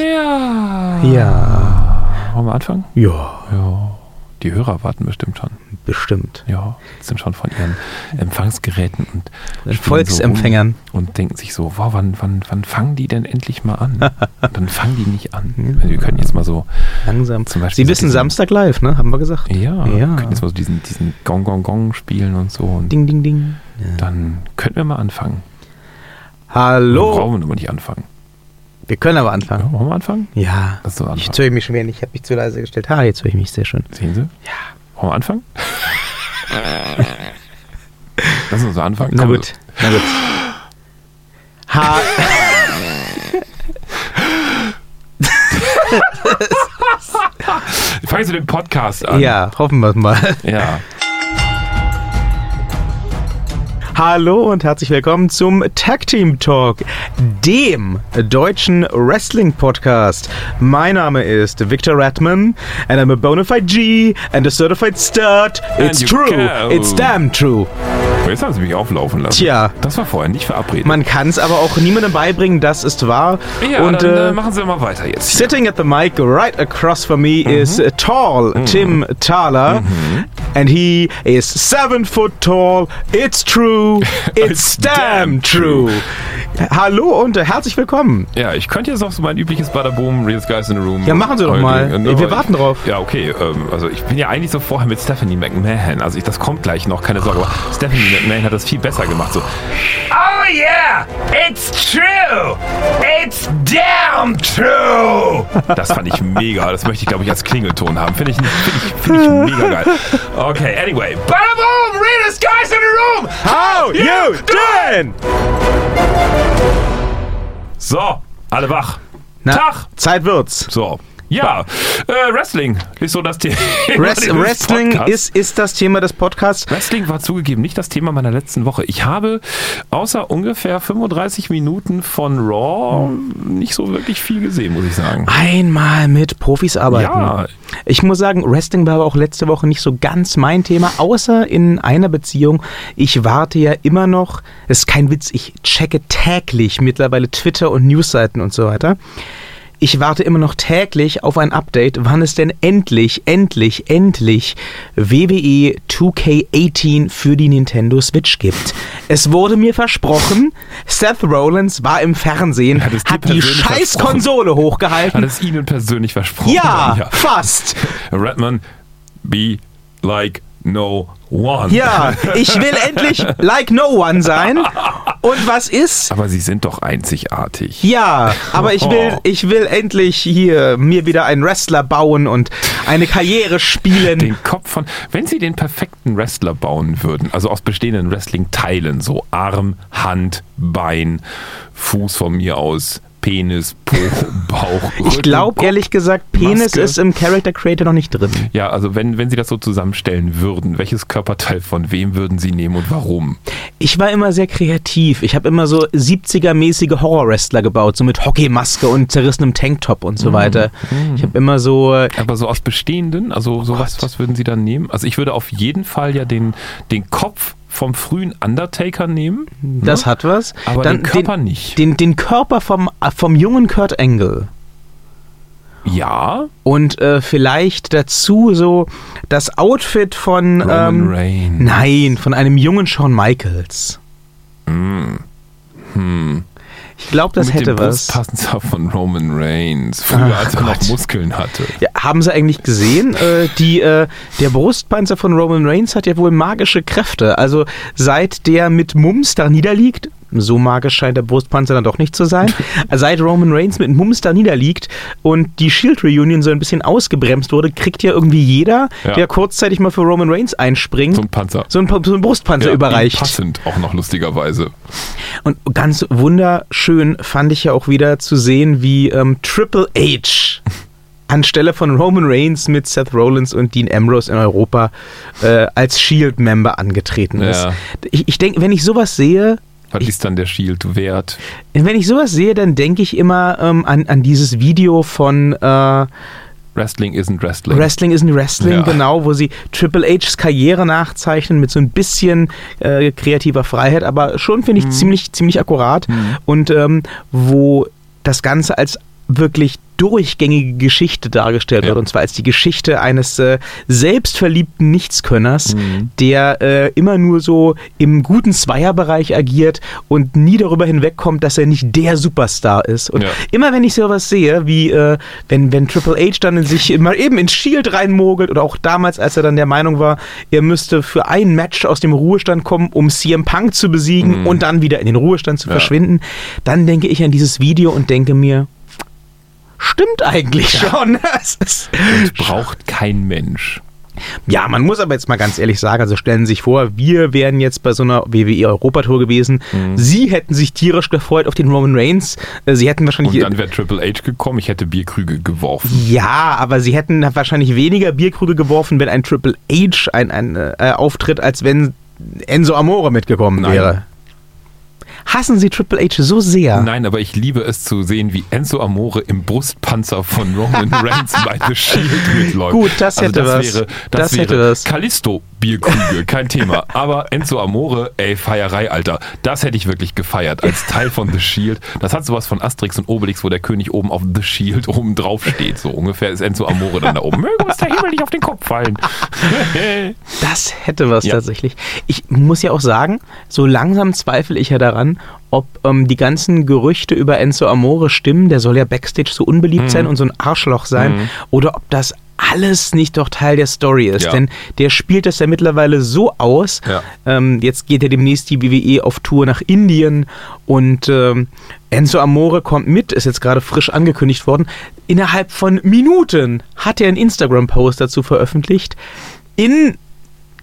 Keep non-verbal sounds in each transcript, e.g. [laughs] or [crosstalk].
Ja. Ja. Wollen wir anfangen? Ja, Ja. Die Hörer warten bestimmt schon. bestimmt. Ja, sind schon von ihren Empfangsgeräten und Volksempfängern. So rum und denken sich so, wow, wann, wann, wann fangen die denn endlich mal an? Und [laughs] dann fangen die nicht an. Also wir können jetzt mal so, Langsam. Zum Beispiel Sie so wissen diesen- Samstag live, ne? Haben wir gesagt. ja, Ja. wir können jetzt mal so diesen, diesen Gong Gong Gong spielen und so. Und Ding, ding, ding. Ja. dann könnten wir mal anfangen. Hallo. Brauchen wir aber nicht anfangen. Wir können aber Ja, anfangen. wollen wir anfangen? Ja. Lass uns Ich anfangen. höre mich schon wieder nicht. Ich habe mich zu leise gestellt. Ha, jetzt höre ich mich sehr schön. Sehen Sie? Ja. Wollen wir anfangen? [laughs] Lass uns so anfangen. Na Komm, gut. Na gut. Ha. [laughs] Fangen Sie den Podcast an. ja, hoffen wir mal. Ja. Hallo und herzlich willkommen zum Tag Team Talk, dem deutschen Wrestling Podcast. Mein Name ist Victor Ratman and I'm a bona fide G and a certified stud. It's true. go. It's damn true. Jetzt haben Sie mich auflaufen lassen. Tja. Das war vorher nicht verabredet. Man kann es aber auch niemandem beibringen, das ist wahr. ja, und dann äh, äh, machen Sie mal weiter jetzt. Hier. Sitting at the mic right across from me Mhm. is uh, tall Tim Thaler, and he is seven foot tall. It's true. [laughs] It's It's damn damn true. Hallo und herzlich willkommen. Ja, ich könnte jetzt auch so mein übliches Badaboom, Real Guys in the Room. Ja, machen Sie doch mal. äh, Wir warten drauf. Ja, okay. Ähm, also ich bin ja eigentlich so vorher mit Stephanie McMahon. Also ich, das kommt gleich noch, keine Sorge. Aber Stephanie McMahon hat das viel besser gemacht. So, Oh yeah, it's true. It's damn true. das fand ich mega. Das möchte ich, glaube ich, als Klingelton haben. Finde ich, find ich, find ich mega geil. Okay, anyway. Bada boom, Rita's guys in the room. How you doing? So, alle wach. Na, Tag. Zeit wird's. So. Ja, äh, Wrestling ist so das Thema. [laughs] Dieses Wrestling ist, ist das Thema des Podcasts. Wrestling war zugegeben nicht das Thema meiner letzten Woche. Ich habe außer ungefähr 35 Minuten von Raw nicht so wirklich viel gesehen, muss ich sagen. Einmal mit Profis arbeiten. Ja. Ich muss sagen, Wrestling war aber auch letzte Woche nicht so ganz mein Thema, außer in einer Beziehung. Ich warte ja immer noch, das ist kein Witz, ich checke täglich mittlerweile Twitter und Newsseiten und so weiter. Ich warte immer noch täglich auf ein Update, wann es denn endlich, endlich, endlich WWE 2K18 für die Nintendo Switch gibt. Es wurde mir versprochen, Seth Rollins war im Fernsehen, Hat hat die scheiß? Konsole Hat hochgehalten. es Ihnen persönlich versprochen? Ja, fast. Redman, be like no one. Ja, ich will endlich like no one sein. Und was ist? Aber Sie sind doch einzigartig. Ja, aber ich will, Oh. ich will endlich hier mir wieder einen Wrestler bauen und eine Karriere spielen. Den Kopf von, wenn Sie den perfekten Wrestler bauen würden, also aus bestehenden Wrestling-Teilen, so Arm, Hand, Bein, Fuß von mir aus, Penis, Po, [laughs] Bauch, Ich Rücken, glaube Kopf. ehrlich gesagt, Penis Maske. ist im Character Creator noch nicht drin. Ja, also wenn, wenn Sie das so zusammenstellen würden, welches Körperteil von wem würden Sie nehmen und warum? Ich war immer sehr kreativ. Ich habe immer so 70er-mäßige Horror-Wrestler gebaut, so mit Hockeymaske und zerrissenem Tanktop und Mhm. so weiter. Ich habe immer so Aber so aus bestehenden, also so was, was würden Sie dann nehmen? Also ich würde auf jeden Fall ja den, den Kopf vom frühen Undertaker nehmen. Das ne? hat was. Aber den Körper nicht. Den, den Körper vom, vom jungen Kurt Angle. Ja, Und äh, vielleicht dazu so das Outfit von. Roman ähm, Reigns. Nein, von einem jungen Shawn Michaels. Hm. Ich glaube, das hätte was. Brustpanzer von Roman Reigns. Früher, Ach als er noch Gott. Muskeln hatte. Ja, haben Sie eigentlich gesehen? Äh, die, äh, der Brustpanzer von Roman Reigns hat ja wohl magische Kräfte. Also seit der mit Mums da niederliegt, so magisch scheint der Brustpanzer dann doch nicht zu sein, [laughs] seit Roman Reigns mit Mums da niederliegt und die Shield Reunion so ein bisschen ausgebremst wurde, kriegt ja irgendwie jeder, Ja. der kurzzeitig mal für Roman Reigns einspringt, So ein Panzer. so einen, so einen Brustpanzer Ja, überreicht. Passend auch noch lustigerweise. Und ganz wunderschön fand ich ja auch wieder zu sehen, wie ähm, Triple H [laughs] anstelle von Roman Reigns mit Seth Rollins und Dean Ambrose in Europa äh, als Shield-Member angetreten ist. Ja. Ich, ich denke, wenn ich sowas sehe, Was ist dann der Shield wert? wenn ich sowas sehe, dann denke ich immer ähm, an, an dieses Video von äh, Wrestling isn't Wrestling. Wrestling isn't Wrestling, Ja. genau, wo sie Triple H's Karriere nachzeichnen mit so ein bisschen äh, kreativer Freiheit, aber schon finde ich Mhm. ziemlich, ziemlich akkurat und ähm, wo das Ganze als wirklich durchgängige Geschichte dargestellt Ja. wird. Und zwar als die Geschichte eines äh, selbstverliebten Nichtskönners, Mhm. der äh, immer nur so im guten Zweierbereich agiert und nie darüber hinwegkommt, dass er nicht der Superstar ist. Und Ja. immer wenn ich sowas sehe, wie äh, wenn, wenn Triple H dann in sich mal eben ins Shield reinmogelt oder auch damals, als er dann der Meinung war, er müsste für ein Match aus dem Ruhestand kommen, um CM Punk zu besiegen und dann wieder in den Ruhestand zu Ja. verschwinden, dann denke ich an dieses Video und denke mir, stimmt eigentlich schon. Es ist, Braucht kein Mensch. ja, man muss aber jetzt mal ganz ehrlich sagen, also stellen Sie sich vor, wir wären jetzt bei so einer WWE Europatour gewesen. Mhm. Sie hätten sich tierisch gefreut auf den Roman Reigns. Äh, Sie hätten wahrscheinlich Und dann wäre Triple H gekommen, ich hätte Bierkrüge geworfen. Ja, aber sie hätten wahrscheinlich weniger Bierkrüge geworfen, wenn ein Triple H ein, ein äh, auftritt, als wenn Enzo Amore mitgekommen Nein. wäre. Hassen Sie Triple H so sehr? Nein, aber ich liebe es zu sehen, wie Enzo Amore im Brustpanzer von Roman [laughs] Reigns bei The Shield mitläuft. Gut, das hätte das was. Wäre, das, Das hätte wäre was. Callisto Bierkrüge, kein Thema. Aber Enzo Amore, ey, Feierei, Alter. Das hätte ich wirklich gefeiert als Teil von The Shield. Das hat sowas von Asterix und Obelix, wo der König oben auf The Shield oben drauf steht. So ungefähr ist Enzo Amore dann da oben. Möge uns der Himmel nicht auf den Kopf fallen. [laughs] Das hätte was Ja. tatsächlich. Ich muss ja auch sagen, so langsam zweifle ich ja daran, ob ähm, die ganzen Gerüchte über Enzo Amore stimmen. Der soll ja backstage so unbeliebt Mhm. sein und so ein Arschloch sein. Oder ob das alles nicht doch Teil der Story ist. Ja. Denn der spielt das ja mittlerweile so aus. Ja. Ähm, jetzt geht ja demnächst die WWE auf Tour nach Indien und ähm, Enzo Amore kommt mit, ist jetzt gerade frisch angekündigt worden. Innerhalb von Minuten hat er einen Instagram-Post dazu veröffentlicht. In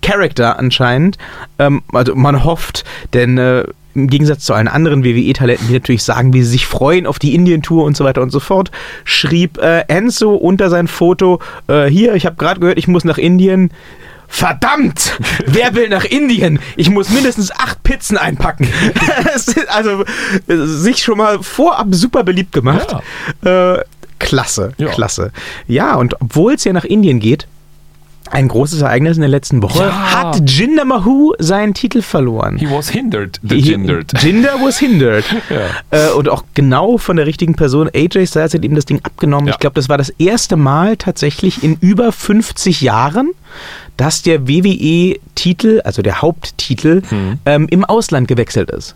Character anscheinend. Ähm, also man hofft, denn äh, im Gegensatz zu allen anderen WWE-Talenten, die natürlich sagen, wie sie sich freuen auf die Indien-Tour und so weiter und so fort, schrieb äh, Enzo unter sein Foto, äh, hier, ich habe gerade gehört, ich muss nach Indien. Verdammt! [laughs] Wer will nach Indien? Ich muss mindestens acht Pizzen einpacken. [laughs] [laughs] Also äh, sich schon mal vorab super beliebt gemacht. Äh, klasse, Ja. klasse. Ja, und obwohl es ja nach Indien geht, ein großes Ereignis in der letzten Woche, Ja. hat Jinder Mahoo seinen Titel verloren. He was hindered, the He- gindered. Jinder was hindered. [laughs] Ja. Äh, und auch genau von der richtigen Person. AJ Styles hat ihm das Ding abgenommen. Ja. Ich glaube, das war das erste Mal tatsächlich in über 50 Jahren, dass der WWE-Titel, also der Haupttitel, Hm. ähm, im Ausland gewechselt ist.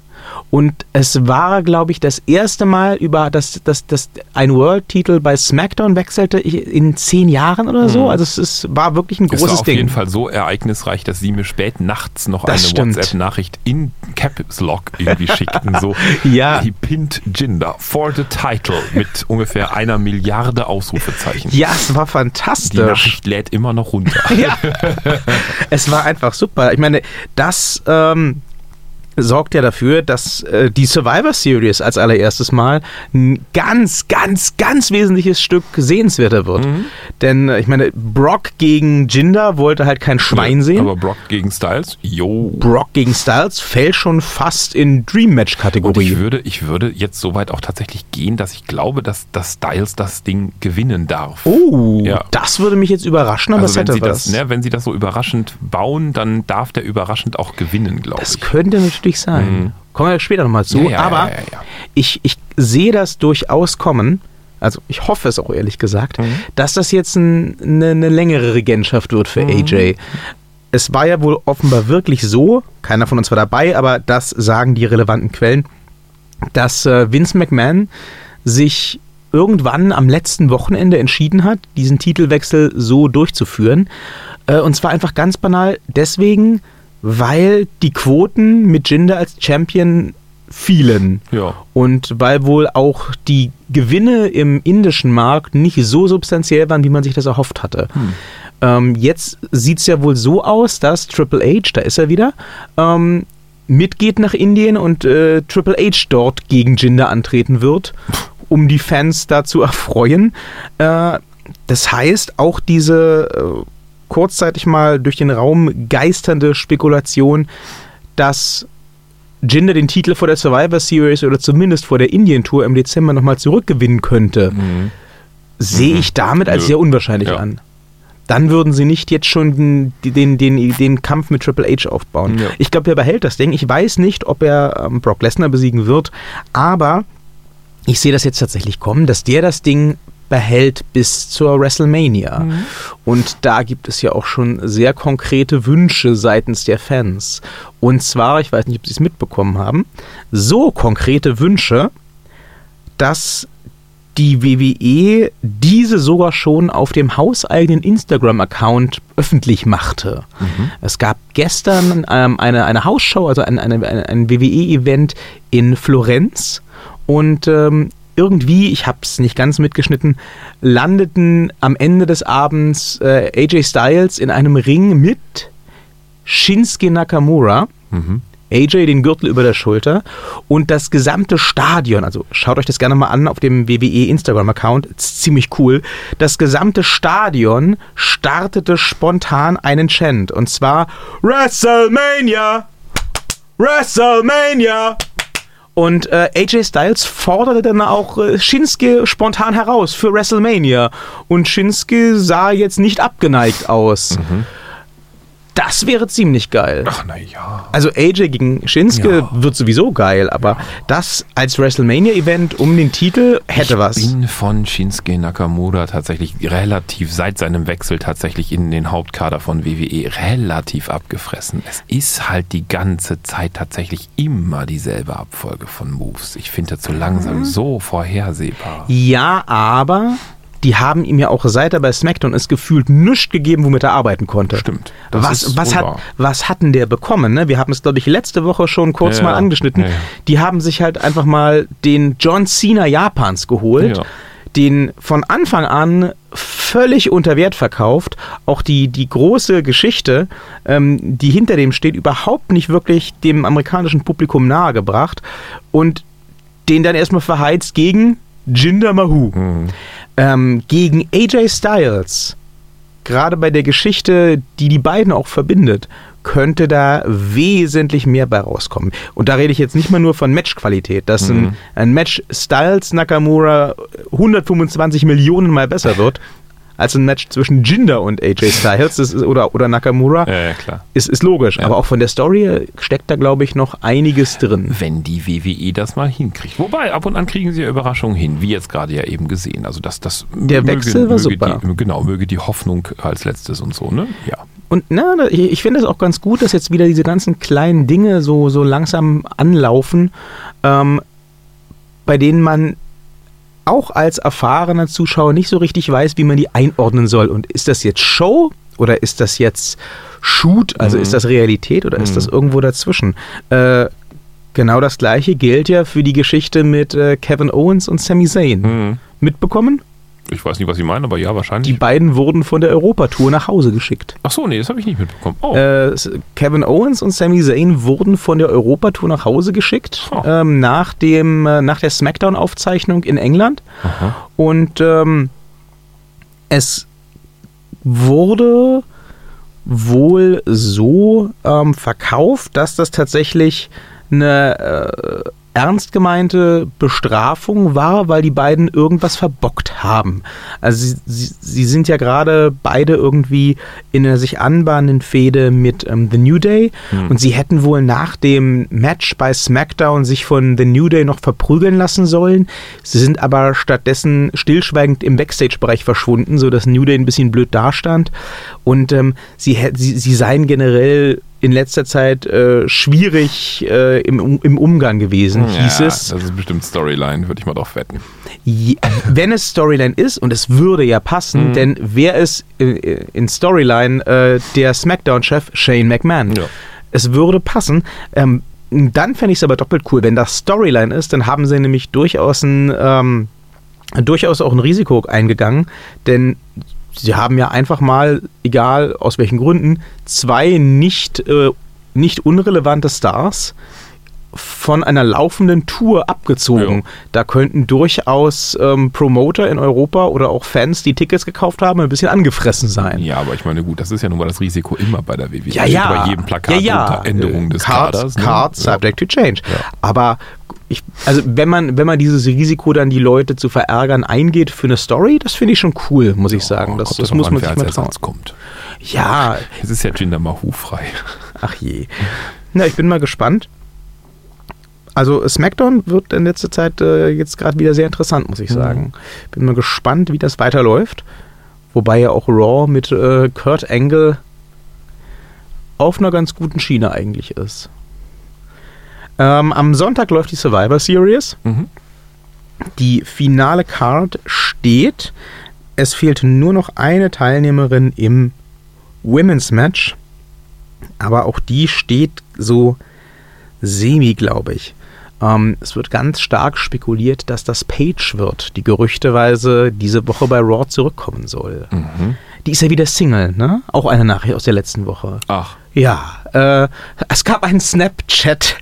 Und es war, glaube ich, das erste Mal, über dass, dass, dass ein World-Titel bei SmackDown wechselte in zehn Jahren oder so. Also es ist, war wirklich ein Es war großes auf Ding. jeden Fall so ereignisreich, dass sie mir spät nachts noch Das eine stimmt. WhatsApp-Nachricht in Caps Lock irgendwie schickten. So, [laughs] Ja. he pinned Jinder for the title mit ungefähr einer Milliarde Ausrufezeichen. Ja, es war Die fantastisch. Nachricht lädt immer noch runter. [laughs] Ja. [laughs] es war einfach super. Ich meine, das ähm, sorgt ja dafür, dass äh, die Survivor Series als allererstes Mal ein ganz, ganz, ganz wesentliches Stück sehenswerter wird. Mhm. Denn äh, ich meine, Brock gegen Jinder wollte halt kein Schwein sehen. Aber Brock gegen Styles, yo. Brock gegen Styles fällt schon fast in Dream Match Und ich Kategorie. würde, ich würde jetzt so weit auch tatsächlich gehen, dass ich glaube, dass, dass Styles das Ding gewinnen darf. Oh, Ja. das würde mich jetzt überraschen, aber also wenn hätte sie, was. das, ne, wenn sie das so überraschend bauen, dann darf der überraschend auch gewinnen, glaube Das ich. könnte natürlich sein. Kommen wir später nochmal zu. Mhm. Ja, ja, aber ja. Ich, ich sehe das durchaus kommen. Also ich hoffe es auch ehrlich gesagt, Mhm. dass das jetzt ein, eine, eine längere Regentschaft wird für Mhm. AJ. Es war ja wohl offenbar wirklich so, keiner von uns war dabei, aber das sagen die relevanten Quellen, dass äh, Vince McMahon sich irgendwann am letzten Wochenende entschieden hat, diesen Titelwechsel so durchzuführen. Äh, und zwar einfach ganz banal deswegen, weil die Quoten mit Jinder als Champion fielen. Ja. Und weil wohl auch die Gewinne im indischen Markt nicht so substanziell waren, wie man sich das erhofft hatte. Ähm, jetzt sieht es ja wohl so aus, dass Triple H, da ist er wieder, ähm, mitgeht nach Indien und äh, Triple H dort gegen Jinder antreten wird, um die Fans da zu erfreuen. Äh, das heißt, auch diese äh, kurzzeitig mal durch den Raum geisternde Spekulation, dass Jinder den Titel vor der Survivor Series oder zumindest vor der Indien-Tour im Dezember nochmal zurückgewinnen könnte, sehe ich damit als Nö. sehr unwahrscheinlich Ja. an. Dann würden sie nicht jetzt schon den, den, den, den Kampf mit Triple H aufbauen. Ja. Ich glaube, er behält das Ding. Ich weiß nicht, ob er ähm, Brock Lesnar besiegen wird, aber ich sehe das jetzt tatsächlich kommen, dass der das Ding behält bis zur WrestleMania. Und da gibt es ja auch schon sehr konkrete Wünsche seitens der Fans. Und zwar, ich weiß nicht, ob Sie es mitbekommen haben, so konkrete Wünsche, dass die WWE diese sogar schon auf dem hauseigenen Instagram-Account öffentlich machte. Es gab gestern ähm, eine, eine Hausshow, also ein, eine, ein, ein WWE-Event in Florenz und ähm, irgendwie, ich habe es nicht ganz mitgeschnitten, landeten am Ende des Abends äh, AJ Styles in einem Ring mit Shinsuke Nakamura. AJ den Gürtel über der Schulter und das gesamte Stadion, also schaut euch das gerne mal an auf dem WWE Instagram-Account, ist ziemlich cool. Das gesamte Stadion startete spontan einen Chant und zwar WrestleMania! WrestleMania! Und äh, AJ Styles forderte dann auch äh, Shinsuke spontan heraus für WrestleMania. Und Shinsuke sah jetzt nicht abgeneigt aus. Das wäre ziemlich geil. Ach, naja. Also AJ gegen Shinsuke Ja. wird sowieso geil, aber das als WrestleMania-Event um den Titel hätte ich was. bin von Shinsuke Nakamura tatsächlich relativ, seit seinem Wechsel tatsächlich in den Hauptkader von WWE, relativ abgefressen. Es ist halt die ganze Zeit tatsächlich immer dieselbe Abfolge von Moves. Ich finde das so Mhm. langsam so vorhersehbar. Ja, aber die haben ihm ja auch seit er bei SmackDown ist gefühlt nichts gegeben, womit er arbeiten konnte. Stimmt. Was, was, hat, was hat denn der bekommen? Ne? Wir haben es, glaube ich, letzte Woche schon kurz Ja, mal angeschnitten. Ja, ja. Die haben sich halt einfach mal den John Cena Japans geholt, den von Anfang an völlig unter Wert verkauft. Auch die, die große Geschichte, ähm, die hinter dem steht, überhaupt nicht wirklich dem amerikanischen Publikum nahegebracht. Und den dann erstmal verheizt gegen Jinder Mahoo. Mhm. Ähm, gegen AJ Styles, gerade bei der Geschichte, die die beiden auch verbindet, könnte da wesentlich mehr bei rauskommen. Und da rede ich jetzt nicht mal nur von Matchqualität, dass ein, ein Match Styles Nakamura 125 Millionen Mal besser wird als ein Match zwischen Jinder und AJ Styles ist, oder, oder Nakamura, Ja, ja, klar. ist, ist logisch. Aber auch von der Story steckt da, glaube ich, noch einiges drin. Wenn die WWE das mal hinkriegt. Wobei, ab und an kriegen sie ja Überraschungen hin, wie jetzt gerade ja eben gesehen. Also das, das Der Wechsel war super. Die, genau, möge die Hoffnung als letztes und so, ne? Ja. Und na, ich finde es auch ganz gut, dass jetzt wieder diese ganzen kleinen Dinge so, so langsam anlaufen, ähm, bei denen man auch als erfahrener Zuschauer nicht so richtig weiß, wie man die einordnen soll. Und ist das jetzt Show oder ist das jetzt Shoot? Also ist das Realität oder ist das irgendwo dazwischen? Äh, genau das gleiche gilt ja für die Geschichte mit äh, Kevin Owens und Sami Zayn. Mhm. Mitbekommen? Ich weiß nicht, was Sie meinen, aber ja, Die wahrscheinlich. beiden wurden von der Europatour nach Hause geschickt. Ach so, nee, das habe ich nicht mitbekommen. Oh, Äh, Kevin Owens und Sami Zayn wurden von der Europatour nach Hause geschickt, Oh. ähm, nach, dem, äh, nach der Smackdown-Aufzeichnung in England. aha. Und ähm, es wurde wohl so ähm, verkauft, dass das tatsächlich eine äh, ernst gemeinte Bestrafung war, weil die beiden irgendwas verbockt haben. Also sie, sie, sie sind ja gerade beide irgendwie in einer sich anbahnenden Fehde mit ähm, The New Day und sie hätten wohl nach dem Match bei SmackDown sich von The New Day noch verprügeln lassen sollen. Sie sind aber stattdessen stillschweigend im Backstage-Bereich verschwunden, sodass New Day ein bisschen blöd dastand und ähm, sie, sie, sie seien generell in letzter Zeit äh, schwierig äh, im, im Umgang gewesen, hieß ja, es. Das ist bestimmt Storyline, würde ich mal drauf wetten. Je- Wenn es Storyline ist, und es würde ja passen, Mhm. denn wer ist in, in Storyline äh, der SmackDown-Chef Shane McMahon? Ja. Es würde passen. Ähm, dann fände ich es aber doppelt cool. Wenn das Storyline ist, dann haben sie nämlich durchaus ein, ähm, durchaus auch ein Risiko eingegangen, denn sie haben ja einfach mal, egal aus welchen Gründen, zwei nicht, äh, nicht unrelevante Stars von einer laufenden Tour abgezogen. Ja. Da könnten durchaus ähm, Promoter in Europa oder auch Fans, die Tickets gekauft haben, ein bisschen angefressen sein. Ja, aber ich meine, gut, das ist ja nun mal das Risiko immer bei der WWE. Ja, ja. Bei jedem Plakat ja, ja. unter Änderung des Cards, Kaders. ne? Cards subject to change. Aber ich, also wenn man, wenn man dieses Risiko dann die Leute zu verärgern eingeht für eine Story, das finde ich schon cool, muss ich sagen. Das, das muss an, man sich mal trauen. Kommt. Ja, Es ist ja Jinder Mahoo frei. ach je. Na, ich bin mal gespannt. also SmackDown wird in letzter Zeit äh, jetzt gerade wieder sehr interessant, muss ich Mhm. sagen. Bin mal gespannt, wie das weiterläuft. Wobei ja auch Raw mit äh, Kurt Angle auf einer ganz guten Schiene eigentlich ist. Ähm, am Sonntag läuft die Survivor Series. Mhm. Die finale Card steht. Es fehlt nur noch eine Teilnehmerin im Women's Match. Aber auch die steht so semi, glaube ich. Ähm, es wird ganz stark spekuliert, dass das Page wird, die gerüchteweise diese Woche bei Raw zurückkommen soll. Mhm. Die ist ja wieder Single, ne? Auch eine Nachricht aus der letzten Woche. Ach, Ja, äh, es gab einen Snapchat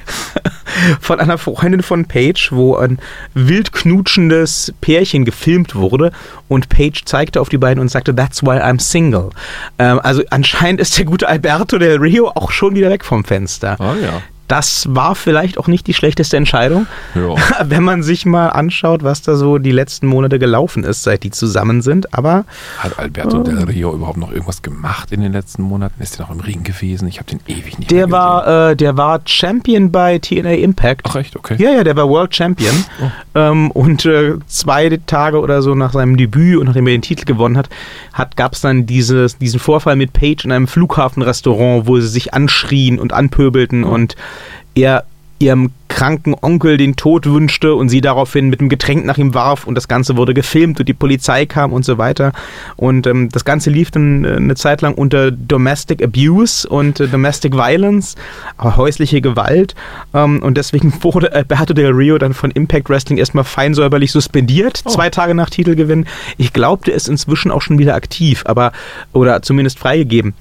[laughs] von einer Freundin von Paige, wo ein wild knutschendes Pärchen gefilmt wurde und Paige zeigte auf die beiden und sagte, that's why I'm single. Ähm, also anscheinend ist der gute Alberto del Rio auch schon wieder weg vom Fenster. ah ja. Das war vielleicht auch nicht die schlechteste Entscheidung, Ja. [laughs] wenn man sich mal anschaut, was da so die letzten Monate gelaufen ist, seit die zusammen sind. Aber Hat Alberto Del Rio überhaupt noch irgendwas gemacht in den letzten Monaten? Ist er noch im Ring gewesen? Ich habe den ewig nicht der war, äh, der war Champion bei TNA Impact. Ach echt, okay. Ja, ja, der war World Champion. Ähm, und äh, zwei Tage oder so nach seinem Debüt und nachdem er den Titel gewonnen hat, hat gab es dann dieses, diesen Vorfall mit Paige in einem Flughafenrestaurant, wo sie sich anschrien und anpöbelten und er ihrem kranken Onkel den Tod wünschte und sie daraufhin mit einem Getränk nach ihm warf und das Ganze wurde gefilmt und die Polizei kam und so weiter. Und ähm, das Ganze lief dann äh, eine Zeit lang unter Domestic Abuse und äh, Domestic Violence, aber häusliche Gewalt. Ähm, und deswegen [laughs] wurde Alberto Del Rio dann von Impact Wrestling erstmal feinsäuberlich suspendiert, zwei Tage nach Titelgewinn. Ich glaube, der ist inzwischen auch schon wieder aktiv, aber oder zumindest freigegeben.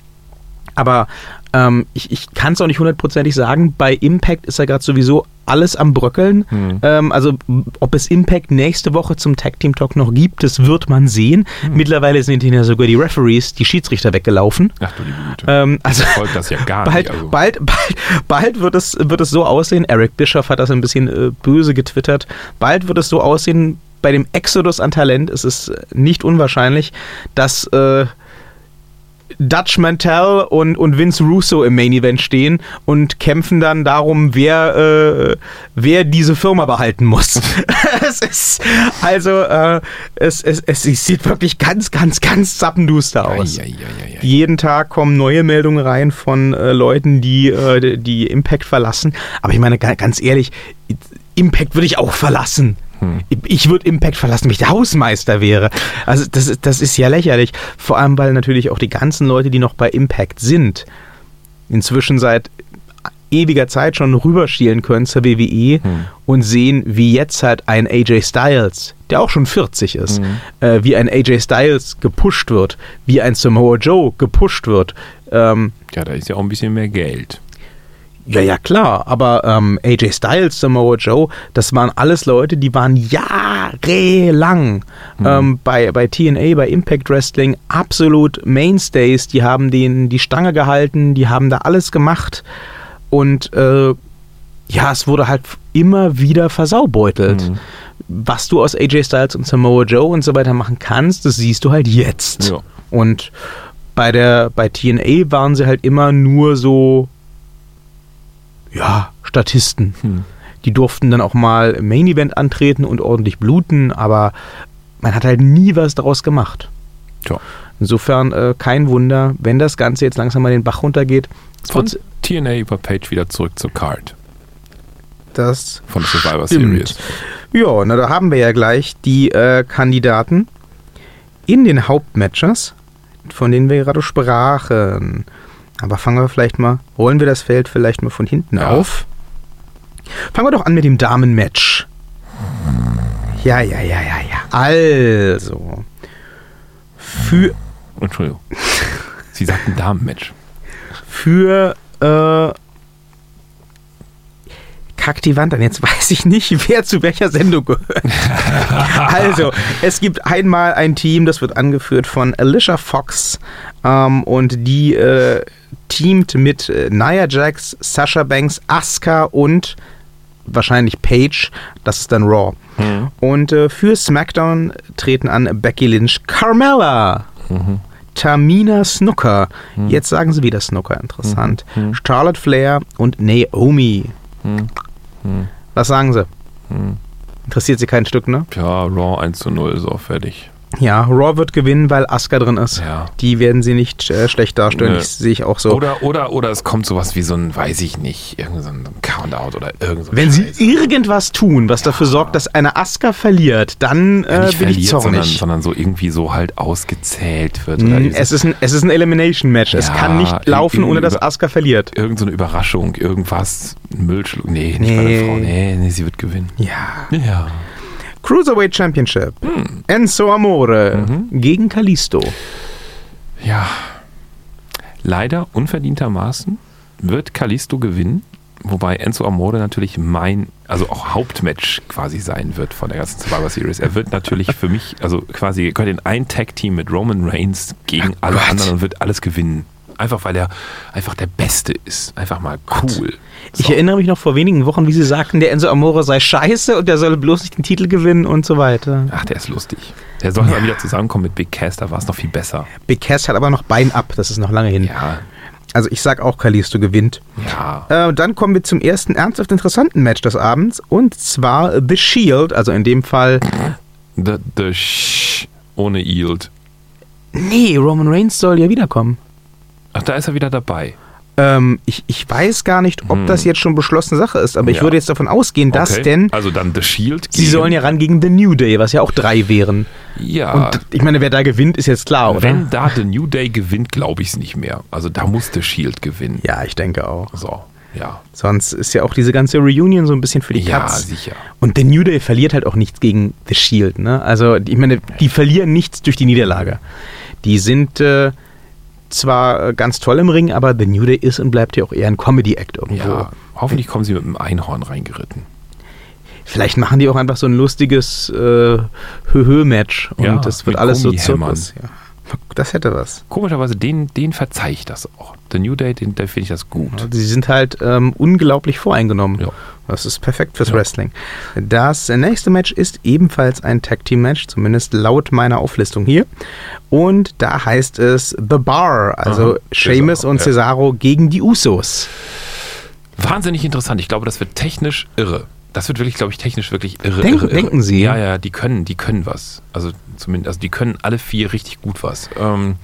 Aber ähm, ich, ich kann es auch nicht hundertprozentig sagen. Bei Impact ist ja gerade sowieso alles am Bröckeln. Hm. Ähm, also ob es Impact nächste Woche zum Tag Team Talk noch gibt, das wird man sehen. Hm. Mittlerweile sind ja sogar die Referees, die Schiedsrichter weggelaufen. Ach du liebe Güte. Ähm, also Ich folge das ja gar bald, nicht. Also. bald, bald, bald wird es, wird es so aussehen. Eric Bischoff hat das ein bisschen äh, böse getwittert. Bald wird es so aussehen. Bei dem Exodus an Talent ist es äh, nicht unwahrscheinlich, dass äh, Dutch Mantel und, und Vince Russo im Main Event stehen und kämpfen dann darum, wer, äh, wer diese Firma behalten muss. [laughs] es ist, also, äh, es, es, es sieht wirklich ganz, ganz, ganz zappenduster aus. Ei, ei, ei. Jeden Tag kommen neue Meldungen rein von äh, Leuten, die, äh, die Impact verlassen. Aber ich meine, ga- ganz ehrlich, Impact würde ich auch verlassen. Ich- Ich würde Impact verlassen, wenn ich der Hausmeister wäre. Also das, ist- das ist ja lächerlich. Vor allem, weil natürlich auch die ganzen Leute, die noch bei Impact sind, inzwischen seit ewiger Zeit schon rüberschielen können zur WWE und sehen, wie jetzt halt ein AJ Styles, der auch schon 40 ist, äh, wie ein AJ Styles gepusht wird, wie ein Samoa Joe gepusht wird. Ähm, Ja, da ist ja auch ein bisschen mehr Geld. Ja, ja, klar, aber ähm, AJ Styles, Samoa Joe, das waren alles Leute, die waren jahrelang ähm, bei, bei TNA, bei Impact Wrestling absolut Mainstays. Die haben den, die Stange gehalten, die haben da alles gemacht und äh, ja, es wurde halt immer wieder versaubeutelt. Was du aus AJ Styles und Samoa Joe und so weiter machen kannst, das siehst du halt jetzt. Ja. Und bei der bei TNA waren sie halt immer nur so ja, Statisten. Hm. Die durften dann auch mal im Main Event antreten und ordentlich bluten, aber man hat halt nie was daraus gemacht. Tja. Insofern äh, kein Wunder, wenn das Ganze jetzt langsam mal den Bach runtergeht. Von TNA über Page wieder zurück zur Card das von Survivor Stimmt. Series. Ja, na da haben wir ja gleich die äh, Kandidaten in den Hauptmatches, von denen wir gerade sprachen. Aber fangen wir vielleicht mal, rollen wir das Feld vielleicht mal von hinten Ja. auf. Fangen wir doch an mit dem Damenmatch. Ja, ja, ja, ja, ja. Also. Für, Entschuldigung. Sie sagten Damenmatch. für äh, Kaktivantan. Jetzt weiß ich nicht, [laughs] wer zu welcher Sendung gehört. [laughs] also, es gibt einmal ein Team, das wird angeführt von Alicia Fox ähm, und die äh, teamt mit äh, Nia Jax, Sasha Banks, Asuka und wahrscheinlich Paige. Das ist dann Raw. Und äh, für SmackDown treten an Becky Lynch, Carmella. Tamina Snooker. Jetzt sagen sie wieder Snooker, interessant. Charlotte Flair und Naomi. Was sagen Sie? Interessiert Sie kein Stück, ne? Ja, Raw 1 zu 0, so fertig. Ja, Raw wird gewinnen, weil Asuka drin ist. Ja. Die werden sie nicht äh, schlecht darstellen. Das sehe ich auch so. Oder, oder, oder es kommt sowas wie so ein, weiß ich nicht, irgend so ein Count-Out oder irgend so ein Wenn sie Scheiß. irgendwas tun, was dafür sorgt, dass eine Asuka verliert, dann Ja, äh, nicht bin ich verliert, sondern, zornig. sondern so irgendwie so halt ausgezählt wird. Mm, es, ist ein, es ist ein Elimination Match. es Ja, kann nicht laufen, ohne dass Asuka verliert. irgend so eine Überraschung, irgendwas, ein Müllschluck. Nee, nicht Nee. bei der Frau. Nee, nee, sie wird gewinnen. Ja. Ja. Cruiserweight Championship. Hm. Enzo Amore Mhm. gegen Kalisto. Ja. Leider unverdientermaßen wird Kalisto gewinnen, wobei Enzo Amore natürlich mein, also auch Hauptmatch quasi sein wird von der ganzen Survivor Series. Er wird natürlich für mich, also quasi gehört in ein Tag-Team mit Roman Reigns gegen alle Gott. anderen und wird alles gewinnen. Einfach weil er einfach der Beste ist. Einfach mal cool. Ich So. erinnere mich noch vor wenigen Wochen, wie sie sagten, der Enzo Amore sei scheiße und der solle bloß nicht den Titel gewinnen und so weiter. Ach, der ist lustig. Der soll mal wieder zusammenkommen mit Big Cass, da war es noch viel besser. Big Cass hat aber noch Bein ab, das ist noch lange hin. Ja, Also ich sag auch, Kalisto gewinnt. ja. Äh, dann kommen wir zum ersten ernsthaft interessanten Match des Abends und zwar The Shield, also in dem Fall, The, the Sh ohne Yield. nee, Roman Reigns soll ja wiederkommen. Ach, da ist er wieder dabei. Ähm, ich, ich weiß gar nicht, ob Hm. das jetzt schon beschlossene Sache ist, aber ich Ja. würde jetzt davon ausgehen, dass Okay. denn Also dann The Shield. sie sollen ja ran gegen The New Day, was ja auch drei wären. Ja. Und ich meine, wer da gewinnt, ist jetzt klar, oder? wenn da The New Day gewinnt, glaube ich es nicht mehr. Also da muss The Shield gewinnen. ja, ich denke auch. So, ja. Sonst ist ja auch diese ganze Reunion so ein bisschen für die Ja, Katz. sicher. Und The New Day verliert halt auch nichts gegen The Shield, ne? Also, ich meine, die verlieren nichts durch die Niederlage. Die sind äh, zwar äh, ganz toll im Ring, aber The New Day ist und bleibt ja auch eher ein Comedy-Act irgendwo. Ja. Hoffentlich kommen sie mit einem Einhorn reingeritten. Vielleicht machen die auch einfach so ein lustiges äh, Hö-Hö-Match und Ja, das wird alles so. Zirkus. Ja. Das hätte was. Komischerweise, den, den verzeih ich das auch. The New Day, den, da finde ich das gut. Sie sind halt ähm, unglaublich voreingenommen. Ja. Das ist perfekt fürs Ja. Wrestling. Das nächste Match ist ebenfalls ein Tag Team Match, zumindest laut meiner Auflistung hier. Und da heißt es The Bar, also Aha, Sheamus Cesaro, und ja. Cesaro gegen die Usos. Wahnsinnig interessant. Ich glaube, das wird technisch irre. Das wird wirklich, glaube ich, technisch wirklich irre. Denken- irre, irre. denken Sie? Ja, ja, die können, die können was. Also zumindest, also die können alle vier richtig gut was. Ähm,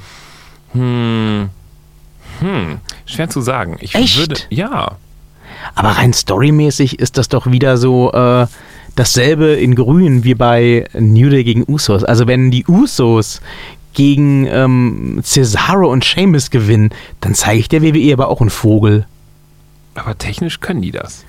hm, hm, schwer zu sagen. Ich Echt? würde, ja, Aber rein storymäßig ist das doch wieder so äh, dasselbe in Grün wie bei New Day gegen Usos. Also wenn die Usos gegen ähm, Cesaro und Sheamus gewinnen, dann zeige ich der WWE aber auch einen Vogel. aber technisch können die das.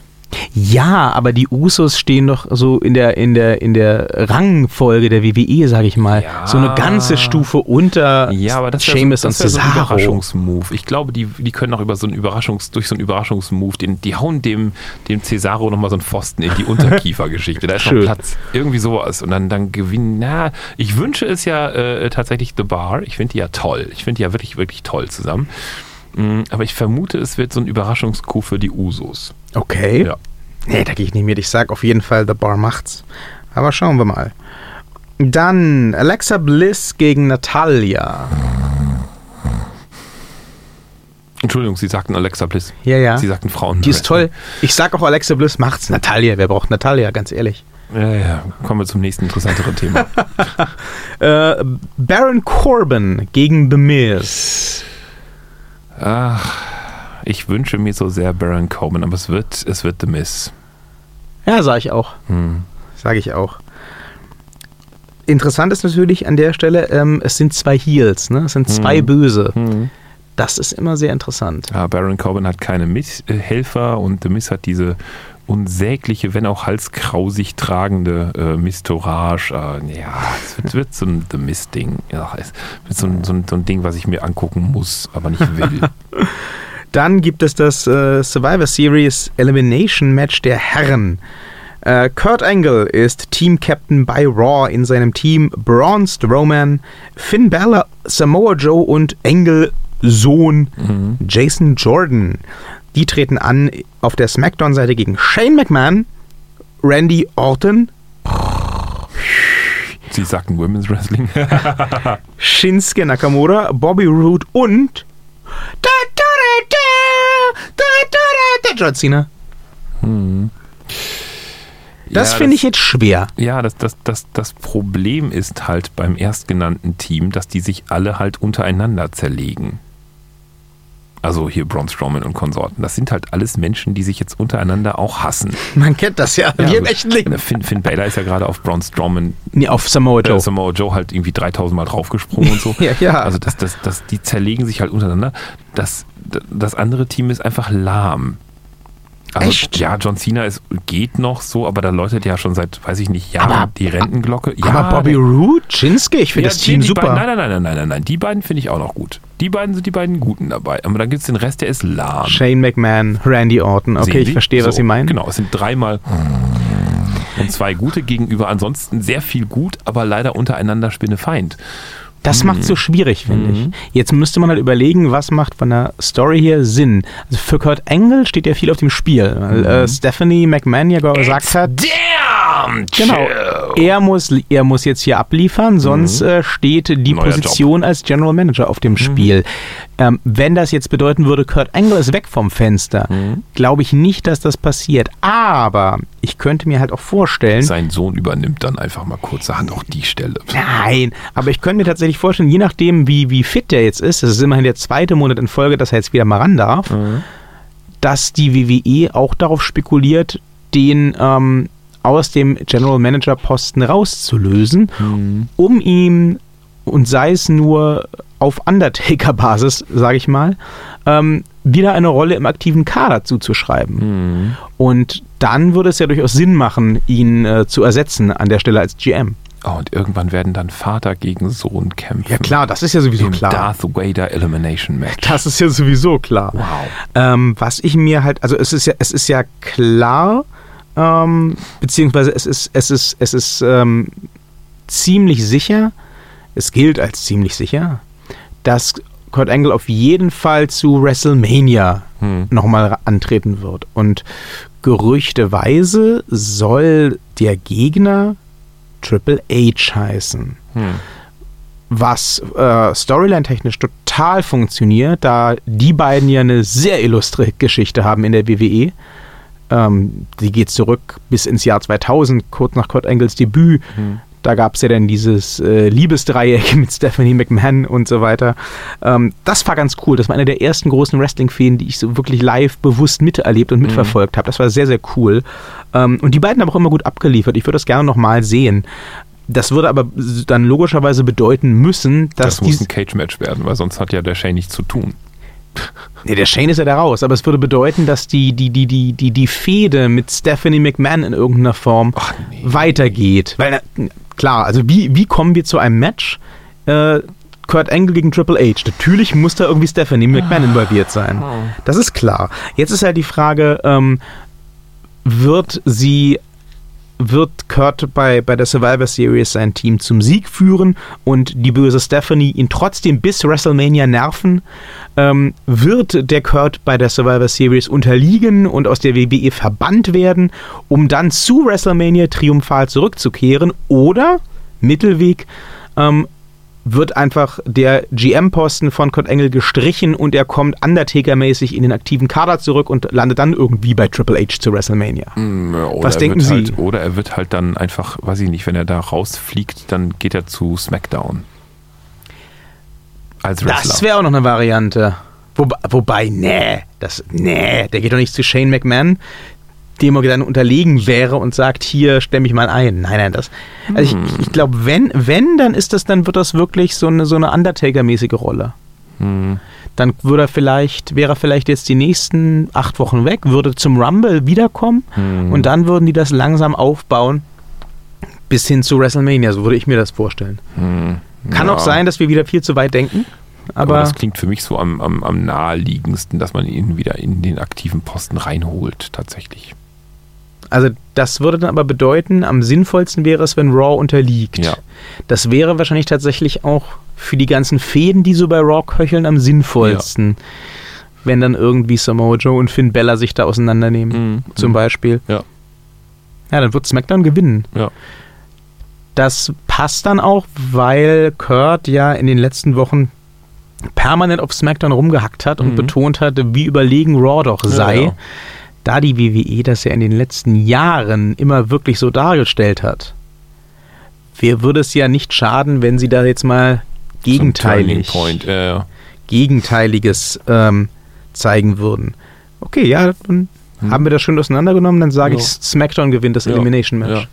Ja, aber die Usos stehen doch so in der, in der, in der Rangfolge der WWE, sage ich mal. Ja. So eine ganze Stufe unter Ja, aber das wäre Sheamus so, und das wär so ein Cesaro. Überraschungsmove. Ich glaube, die, die können auch über so einen Überraschungs, durch so einen Überraschungsmove, den, die hauen dem, dem Cesaro nochmal so einen Pfosten in die [laughs] Unterkiefergeschichte. Da ist noch Schön. Platz. Irgendwie sowas. Und dann, dann gewinnen. Na, ich wünsche es ja äh, tatsächlich The Bar. Ich finde die ja toll. Ich finde die ja wirklich, wirklich toll zusammen. Mm, Aber ich vermute, es wird so ein Überraschungscoup für die Usos. Okay. Ja. Nee, da gehe ich nicht mit. Ich sag auf jeden Fall, The Bar macht's. Aber schauen wir mal. Dann Alexa Bliss gegen Natalia. Entschuldigung, Sie sagten Alexa Bliss. Ja, ja. Sie sagten Frauen. Die ist toll. Ich sag auch Alexa Bliss macht's. Natalia, wer braucht Natalia, ganz ehrlich. Ja, ja. Kommen wir zum nächsten interessanteren Thema. [laughs] Äh, Baron Corbin gegen The Miz. Ach, ich wünsche mir so sehr Baron Coleman, aber es wird, es wird The Miss. Ja, sag ich auch. Hm. Sage ich auch. Interessant ist natürlich an der Stelle, ähm, es sind zwei Heels, ne? Es sind zwei Hm. Böse. Hm. Das ist immer sehr interessant. Ja, Baron Corbin hat keine Mithelfer und The Miss hat diese unsägliche, wenn auch halskrausig tragende äh, Mistourage. Äh, ja, es wird, wird so ein The Miss-Ding. Ja, es wird so ein, so, ein, so ein Ding, was ich mir angucken muss, aber nicht will. [laughs] Dann gibt es das äh, Survivor Series Elimination Match der Herren. Äh, Kurt Angle ist Team Captain bei Raw in seinem Team Braun Strowman, Finn Balor, Samoa Joe und Angle Sohn mhm. Jason Jordan. Die treten an auf der SmackDown-Seite gegen Shane McMahon, Randy Orton, Sie sagten Women's Wrestling. [laughs] Shinsuke Nakamura, Bobby Roode und da, John Cena. Hm. Das Ja, finde ich jetzt schwer. Ja, das, das, das, das Problem ist halt beim erstgenannten Team, dass die sich alle halt untereinander zerlegen. Also hier Braun Strowman und Konsorten. Das sind halt alles Menschen, die sich jetzt untereinander auch hassen. Man kennt das ja, Ja, wie im echten Leben. Finn, Finn Balor ist ja gerade auf Braun Strowman, Nee, auf Samoa äh, Joe. Samoa Joe halt irgendwie 3000 Mal draufgesprungen und so. [laughs] Ja, ja. Also das, das, das, die zerlegen sich halt untereinander. Das, das andere Team ist einfach lahm. Also, Echt? Ja, John Cena ist, geht noch so, aber da läutet ja schon seit, weiß ich nicht, Jahren Aber- die Rentenglocke. Ja, Aber Bobby Roode, Shinsuke, ich finde ja, das Team super. Beiden, nein, nein, nein, nein, nein, nein. Die beiden finde ich auch noch gut. Die beiden sind die beiden Guten dabei. Aber dann gibt es den Rest, der ist lahm. Shane McMahon, Randy Orton. Okay, Sehen ich Sie? verstehe, was So, Sie meinen. Genau, es sind dreimal und zwei gute gegenüber ansonsten sehr viel gut, aber leider untereinander Spinnefeind. Das macht so schwierig, finde Mhm. ich. Jetzt müsste man halt überlegen, was macht von der Story hier Sinn. Also für Kurt Angle steht ja viel auf dem Spiel, weil Mhm. äh, Stephanie McMahon ja gesagt hat, Damn genau, er muss, er muss jetzt hier abliefern, sonst äh, steht die Mhm. Neuer Position als General Manager auf dem Spiel. Ähm, wenn das jetzt bedeuten würde, Kurt Angle ist weg vom Fenster, Mhm. glaube ich nicht, dass das passiert. Aber ich könnte mir halt auch vorstellen, Sein Sohn übernimmt dann einfach mal kurzerhand auch die Stelle. Nein, aber ich könnte mir tatsächlich vorstellen, je nachdem, wie, wie fit der jetzt ist, das ist immerhin der zweite Monat in Folge, dass er jetzt wieder mal ran darf, dass die WWE auch darauf spekuliert, den ähm, aus dem General Manager Posten rauszulösen, um ihm, und sei es nur auf Undertaker-Basis, [laughs] sage ich mal, ähm, wieder eine Rolle im aktiven Kader zuzuschreiben. Und dann würde es ja durchaus Sinn machen, ihn äh, zu ersetzen an der Stelle als GM. Oh, und irgendwann werden dann Vater gegen Sohn kämpfen. Ja klar, das ist ja sowieso Im klar. Darth Vader Elimination Match. Das ist ja sowieso klar. Wow. Ähm, was ich mir halt, also es ist ja, es ist ja klar, ähm, beziehungsweise es ist, es ist, es ist ähm, ziemlich sicher, es gilt als ziemlich sicher, dass Kurt Angle auf jeden Fall zu WrestleMania Hm. nochmal antreten wird. Und gerüchteweise soll der Gegner Triple H heißen Hm. was äh, Storyline-technisch total funktioniert, da die beiden ja eine sehr illustre Geschichte haben in der WWE. Ähm, die geht zurück bis ins Jahr 2000, kurz nach Kurt Angles Debüt. Da gab es ja dann dieses äh, Liebesdreieck [laughs] mit Stephanie McMahon und so weiter. Ähm, das war ganz cool. Das war eine der ersten großen Wrestling-Feen, die ich so wirklich live bewusst miterlebt und mitverfolgt habe. Das war sehr, sehr cool. Ähm, und die beiden haben auch immer gut abgeliefert. Ich würde das gerne nochmal sehen. Das würde aber dann logischerweise bedeuten müssen, dass Das muss ein Cage-Match werden, weil sonst hat ja der Shane nichts zu tun. Nee, der Shane ist ja da raus, aber es würde bedeuten, dass die, die, die, die, die, die Fehde mit Stephanie McMahon in irgendeiner Form nee. weitergeht. Weil, klar, also wie, wie kommen wir zu einem Match? Äh, Kurt Angle gegen Triple H. Natürlich muss da irgendwie Stephanie McMahon involviert sein. Das ist klar. Jetzt ist halt die Frage, ähm, wird sie wird Kurt bei, bei der Survivor Series sein Team zum Sieg führen und die böse Stephanie ihn trotzdem bis WrestleMania nerven? Ähm, wird der Kurt bei der Survivor Series unterliegen und aus der WWE verbannt werden, um dann zu WrestleMania triumphal zurückzukehren? Oder Mittelweg ähm, wird einfach der GM-Posten von Kurt Angle gestrichen und er kommt Undertaker-mäßig in den aktiven Kader zurück und landet dann irgendwie bei Triple H zu WrestleMania. Oder Was er denken wird Sie? Halt, oder er wird halt dann einfach, weiß ich nicht, wenn er da rausfliegt, dann geht er zu SmackDown. Als Wrestler. Das wäre auch noch eine Variante. Wobei, wobei, nee, das, nee, der geht doch nicht zu Shane McMahon, dem er dann unterlegen wäre und sagt, hier, stell mich mal ein. Nein, nein, das. Also ich, ich glaube, wenn, wenn, dann ist das, dann wird das wirklich so eine, so eine Undertaker-mäßige Rolle. Hm. Dann würde er vielleicht, wäre er vielleicht jetzt die nächsten acht Wochen weg, würde zum Rumble wiederkommen Hm. und dann würden die das langsam aufbauen bis hin zu WrestleMania, so würde ich mir das vorstellen. Hm. Kann Ja. auch sein, dass wir wieder viel zu weit denken, Aber, aber, das klingt für mich so am, am, am naheliegendsten, dass man ihn wieder in den aktiven Posten reinholt, tatsächlich. Also das würde dann aber bedeuten, am sinnvollsten wäre es, wenn Raw unterliegt. Ja. Das wäre wahrscheinlich tatsächlich auch für die ganzen Fäden, die so bei Raw köcheln, am sinnvollsten. Wenn dann irgendwie Samoa Joe und Finn Bella sich da auseinandernehmen, Mhm. zum Beispiel. Ja. Ja, dann wird SmackDown gewinnen. Ja. Das passt dann auch, weil Kurt ja in den letzten Wochen permanent auf SmackDown rumgehackt hat und Mhm. betont hat, wie überlegen Raw doch sei. ja. Da die WWE das ja in den letzten Jahren immer wirklich so dargestellt hat, wer würde es ja nicht schaden, wenn sie da jetzt mal gegenteilig, Point. Äh. Gegenteiliges ähm, zeigen würden. Okay, ja, dann Hm. haben wir das schön auseinandergenommen, dann sage Ja. ich, SmackDown gewinnt das Ja, Elimination Match. ja.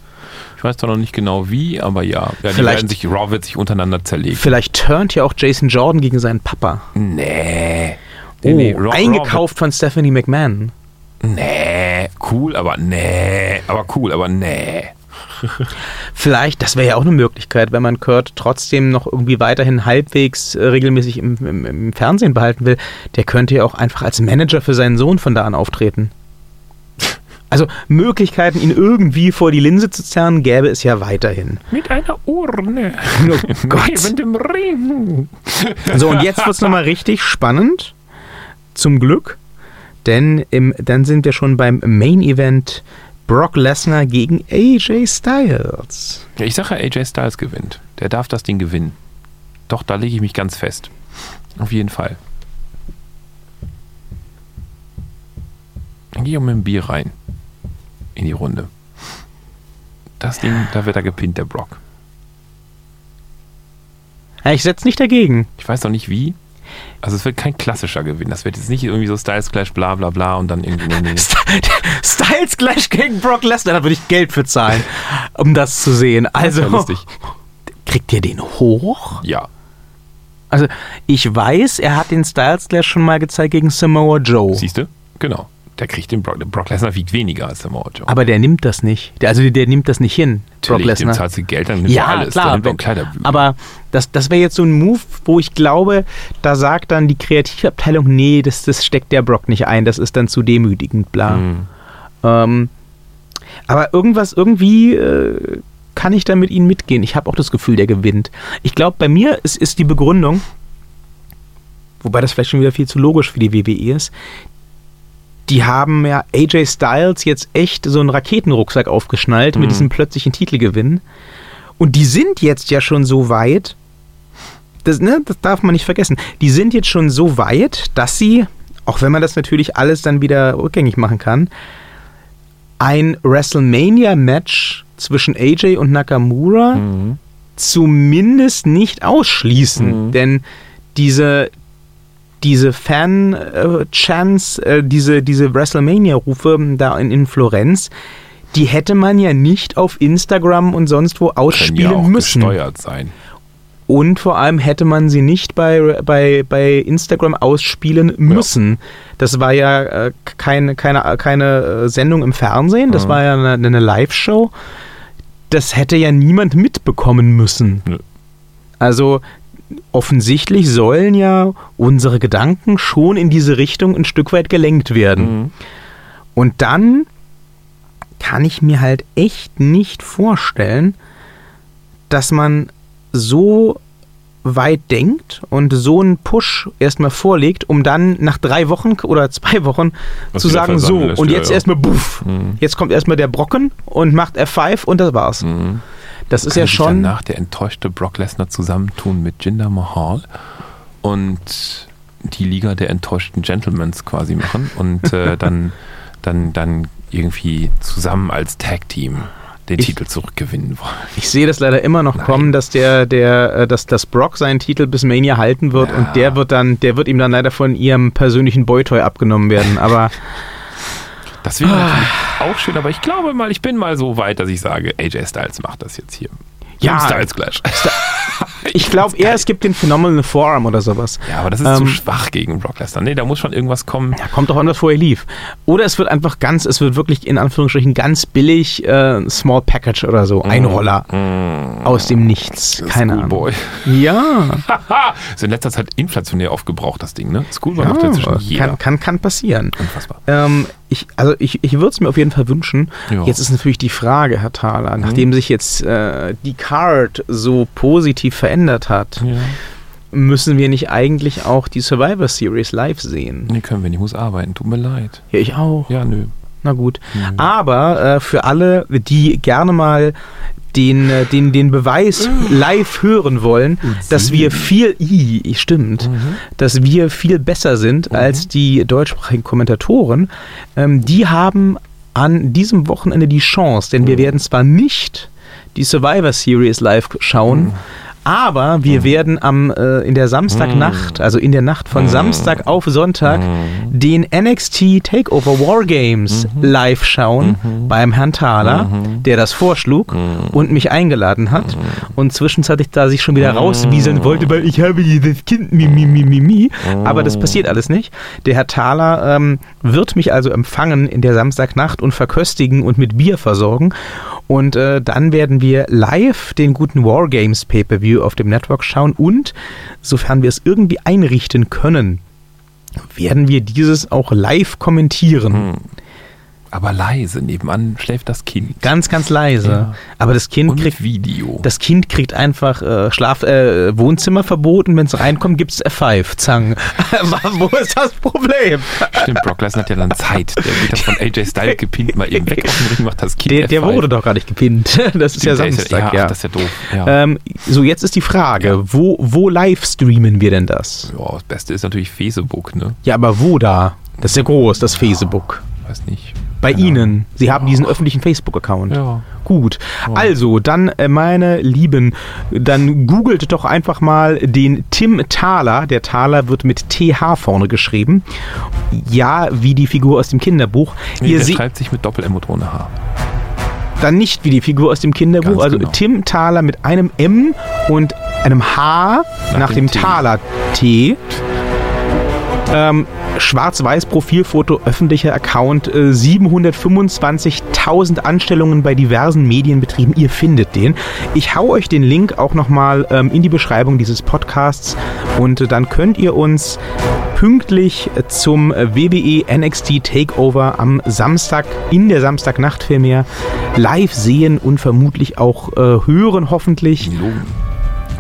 Ich weiß zwar noch nicht genau wie, aber ja. ja Vielleicht- werden sich, Raw wird sich untereinander zerlegen. Vielleicht turnt ja auch Jason Jordan gegen seinen Papa. Nee. Oh, Nee, nee, Raw- Raw eingekauft von Stephanie McMahon. Nee. Cool, aber nee. Aber cool, aber nee. [laughs] Vielleicht, das wäre ja auch eine Möglichkeit, wenn man Kurt trotzdem noch irgendwie weiterhin halbwegs äh, regelmäßig im, im, im Fernsehen behalten will. Der könnte ja auch einfach als Manager für seinen Sohn von da an auftreten. Also Möglichkeiten, ihn irgendwie vor die Linse zu zerren, gäbe es ja weiterhin. Mit einer Urne. [laughs] Oh Gott. Neben dem Ring. So, und jetzt wird es nochmal richtig spannend. Zum Glück. Denn im, dann sind wir schon beim Main Event Brock Lesnar gegen AJ Styles. Ja, ich sage, AJ Styles gewinnt. Der darf das Ding gewinnen. Doch, da lege ich mich ganz fest. Auf jeden Fall. Dann gehe ich auch mit dem Bier rein. In die Runde. Das Ding, da wird er gepinnt, der Brock. Ja, ich setze nicht dagegen. Ich weiß noch nicht wie. Also es wird kein klassischer Gewinn. Das wird jetzt nicht irgendwie so Styles Clash, bla bla bla und dann irgendwie. Nee. [laughs] Styles gleich gegen Brock Lesnar, da würde ich Geld für zahlen, [laughs] um das zu sehen. Also, lustig. kriegt ihr den hoch? Ja. Also, ich weiß, er hat den Styles Clash schon mal gezeigt gegen Samoa Joe. Siehst du? Genau. Der kriegt den Brock. Der Brock Lesnar wiegt weniger als der Samoa Joe. Aber der nimmt das nicht. Der, also, der nimmt das nicht hin, Brock Natürlich, dem Lesnar. zahlst du Geld, dann nimmt Ja, er alles. klar. Der nimmt Kleiderbügel. aber das, das wäre jetzt so ein Move, wo ich glaube, da sagt dann die Kreativabteilung, nee, das, das steckt der Brock nicht ein, das ist dann zu demütigend, bla. Hm. Ähm, aber irgendwas, irgendwie äh, kann ich da mit ihnen mitgehen. Ich habe auch das Gefühl, der gewinnt. Ich glaube, bei mir ist, ist die Begründung, wobei das vielleicht schon wieder viel zu logisch für die WWE ist, die haben ja AJ Styles jetzt echt so einen Raketenrucksack aufgeschnallt mit Mhm. diesem plötzlichen Titelgewinn. Und die sind jetzt ja schon so weit, das, ne, das darf man nicht vergessen, die sind jetzt schon so weit, dass sie, auch wenn man das natürlich alles dann wieder rückgängig machen kann, ein WrestleMania-Match zwischen AJ und Nakamura Mhm. zumindest nicht ausschließen. Mhm. Denn diese, diese Fan-Chants, äh, diese, diese WrestleMania-Rufe da in, in Florenz, die hätte man ja nicht auf Instagram und sonst wo Können ausspielen ja auch müssen. gesteuert sein. Und vor allem hätte man sie nicht bei, bei, bei Instagram ausspielen müssen. Das war ja äh, keine, keine, keine äh, Sendung im Fernsehen, das Mhm. war ja eine, eine Live-Show. Das hätte ja niemand mitbekommen müssen. Nö. Also offensichtlich sollen ja unsere Gedanken schon in diese Richtung ein Stück weit gelenkt werden. Mhm. Und dann kann ich mir halt echt nicht vorstellen, dass man so weit denkt und so einen Push erstmal vorlegt, um dann nach drei Wochen oder zwei Wochen Was zu sagen, so, lässt, und ja, jetzt ja. erstmal buff. Mhm. Jetzt kommt erstmal der Brocken und macht F5 und das war's. Mhm. Das ist ja schon. danach der enttäuschte Brock Lesnar zusammentun mit Jinder Mahal und die Liga der enttäuschten Gentlemans quasi machen und äh, [laughs] dann, dann, dann irgendwie zusammen als Tag-Team den Ich- Titel zurückgewinnen wollen. Ich sehe das leider immer noch Nein. kommen, dass der, der, äh, dass, dass Brock seinen Titel bis Mania halten wird Ja. und der wird dann, der wird ihm dann leider von ihrem persönlichen Boytoy abgenommen werden. Aber [laughs] Das wäre Ah. auch schön, aber ich glaube mal, ich bin mal so weit, dass ich sage, AJ Styles macht das jetzt hier. Ja. Styles Clash. [laughs] ich glaube eher, es gibt den Phenomenal Forearm oder sowas. Ja, aber das ist zu Ähm, schwach gegen Brock Lesnar. Nee, da muss schon irgendwas kommen. Ja, kommt doch an, was vorher lief. Oder es wird einfach ganz, es wird wirklich in Anführungsstrichen ganz billig äh, Small Package oder so, ein Roller Mm, aus dem Nichts. Keine Ahnung. Schoolboy. Ja, [laughs] Ist in letzter Zeit inflationär aufgebraucht, das Ding, ne? Schoolboy macht ja inzwischen jeder. kann, kann, kann passieren. Unfassbar. Ähm, ich, also ich, ich würde es mir auf jeden Fall wünschen. Ja. Jetzt ist natürlich die Frage, Herr Thaler, Mhm. nachdem sich jetzt äh, die Card so positiv verändert hat, Ja. müssen wir nicht eigentlich auch die Survivor Series live sehen? Nee, können wir nicht. Ich muss arbeiten. Tut mir leid. Ja, ich auch. Ja, nö. Na gut. Aber äh, für alle, die gerne mal den, äh, den, den Beweis live hören wollen, dass wir viel, i, stimmt, dass wir viel besser sind als die deutschsprachigen Kommentatoren, ähm, die haben an diesem Wochenende die Chance, denn wir werden zwar nicht die Survivor Series live schauen, aber wir werden am äh, in der Samstagnacht, also in der Nacht von Samstag auf Sonntag, den NXT Takeover War Games live schauen beim Herrn Thaler, der das vorschlug und mich eingeladen hat. Und zwischenzeitlich da sich schon wieder rauswieseln wollte, weil ich habe dieses Kind mi mi mi mi mi. Aber das passiert alles nicht. Der Herr Thaler ähm, wird mich also empfangen in der Samstagnacht und verköstigen und mit Bier versorgen. Und äh, dann werden wir live den guten Wargames Pay-Per-View auf dem Network schauen und, sofern wir es irgendwie einrichten können, werden wir dieses auch live kommentieren. Aber leise, nebenan schläft das Kind. Ganz, ganz leise. Ja. Aber das Kind Und kriegt Video. das Kind kriegt einfach äh, Schlaf, äh, Wohnzimmerverbot und wenn es reinkommt, gibt es F5. Zang. [laughs] Wo ist das Problem? Stimmt, Brock Lesnar hat ja dann Zeit. Der [laughs] wird dann von AJ Styles gepinnt, mal eben weg aus dem Ring, macht das Kind Der, der F5. wurde doch gar nicht gepinnt. [laughs] Das ist ja Samstag, ja, ja. ach, das ist ja doof. Ja. Ähm, so, jetzt ist die Frage, wo, wo live streamen wir denn das? ja, das Beste ist natürlich Facebook, ne? Ja, aber wo da? Das ist ja groß, das Facebook. Weiß nicht. Bei Keine Ihnen. Sie haben diesen öffentlichen Facebook-Account. Ja. Gut. Also, dann, äh, meine Lieben, dann googelt doch einfach mal den Tim Thaler. Der Thaler wird mit TH vorne geschrieben. Ja, wie die Figur aus dem Kinderbuch. Nee, Ihr der schreibt sich mit Doppel-M und ohne H. dann nicht wie die Figur aus dem Kinderbuch. Ganz also genau. Tim Thaler mit einem M und einem H nach, Nach dem dem. Thaler T. Ähm, Schwarz-Weiß Profilfoto, öffentlicher Account, äh, 725.000 Anstellungen bei diversen Medienbetrieben. Ihr findet den. Ich hau euch den Link auch nochmal ähm, in die Beschreibung dieses Podcasts und äh, dann könnt ihr uns pünktlich äh, zum äh, WWE NXT Takeover am Samstag, in der Samstagnacht vielmehr, live sehen und vermutlich auch äh, hören, hoffentlich. Logen.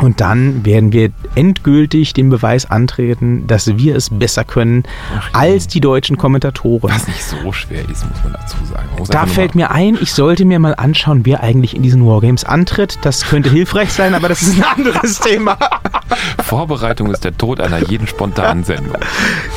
Und dann werden wir endgültig den Beweis antreten, dass wir es besser können als die deutschen Kommentatoren. Was nicht so schwer ist, muss man dazu sagen. Man Da fällt mir ein, ich sollte mir mal anschauen, wer eigentlich in diesen Wargames antritt. Das könnte hilfreich sein, aber das ist ein anderes [laughs] Thema. Vorbereitung ist der Tod einer jeden spontanen Sendung.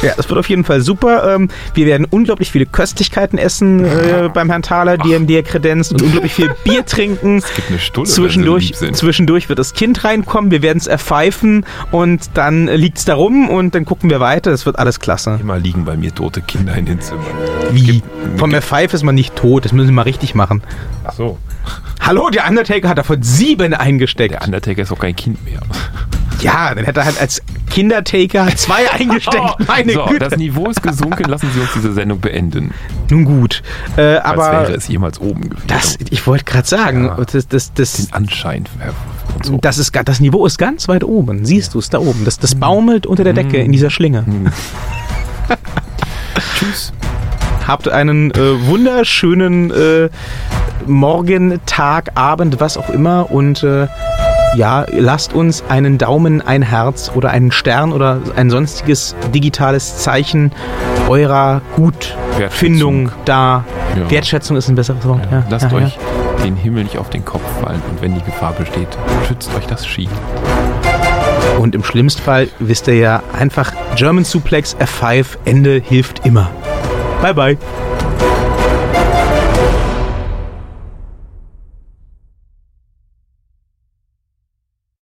Ja, das wird auf jeden Fall super. Ähm, Wir werden unglaublich viele Köstlichkeiten essen äh, beim Herrn Thaler, die er kredenzt und unglaublich viel Bier trinken. Gibt eine Stulle, Zwischendurch, wenn sie lieb sind. zwischendurch wird das Kind reinkommen, wir werden es erpfeifen und dann liegt es da rum und dann gucken wir weiter. Das wird alles klasse. Immer liegen bei mir tote Kinder in den Zimmern. Wie? Vom Erpfeife ist man nicht tot, das müssen wir mal richtig machen. Ach so. Hallo, der Undertaker hat davon sieben eingesteckt. Der Undertaker ist auch kein Kind mehr. Ja, dann hätte er halt als Kindertaker zwei [laughs] eingesteckt. Meine so, Güte. das Niveau ist gesunken. Lassen Sie uns diese Sendung beenden. Nun gut. Äh, Als aber wäre es jemals oben gewesen. das, ich wollte gerade sagen, Ja. das, das, das, Den Anschein. Und so. das, ist, das Niveau ist ganz weit oben. Siehst du es da oben? Das, das baumelt unter der Decke in dieser Schlinge. [laughs] Tschüss. Habt einen äh, wunderschönen äh, Morgen, Tag, Abend, was auch immer und äh, ja, lasst uns einen Daumen, ein Herz oder einen Stern oder ein sonstiges digitales Zeichen eurer Gutfindung da. Ja. Wertschätzung ist ein besseres Wort. Ja, Lasst euch den Himmel nicht auf den Kopf fallen und wenn die Gefahr besteht, schützt euch das Ski. Und im schlimmsten Fall wisst ihr ja einfach German Suplex F5 Ende hilft immer. Bye bye.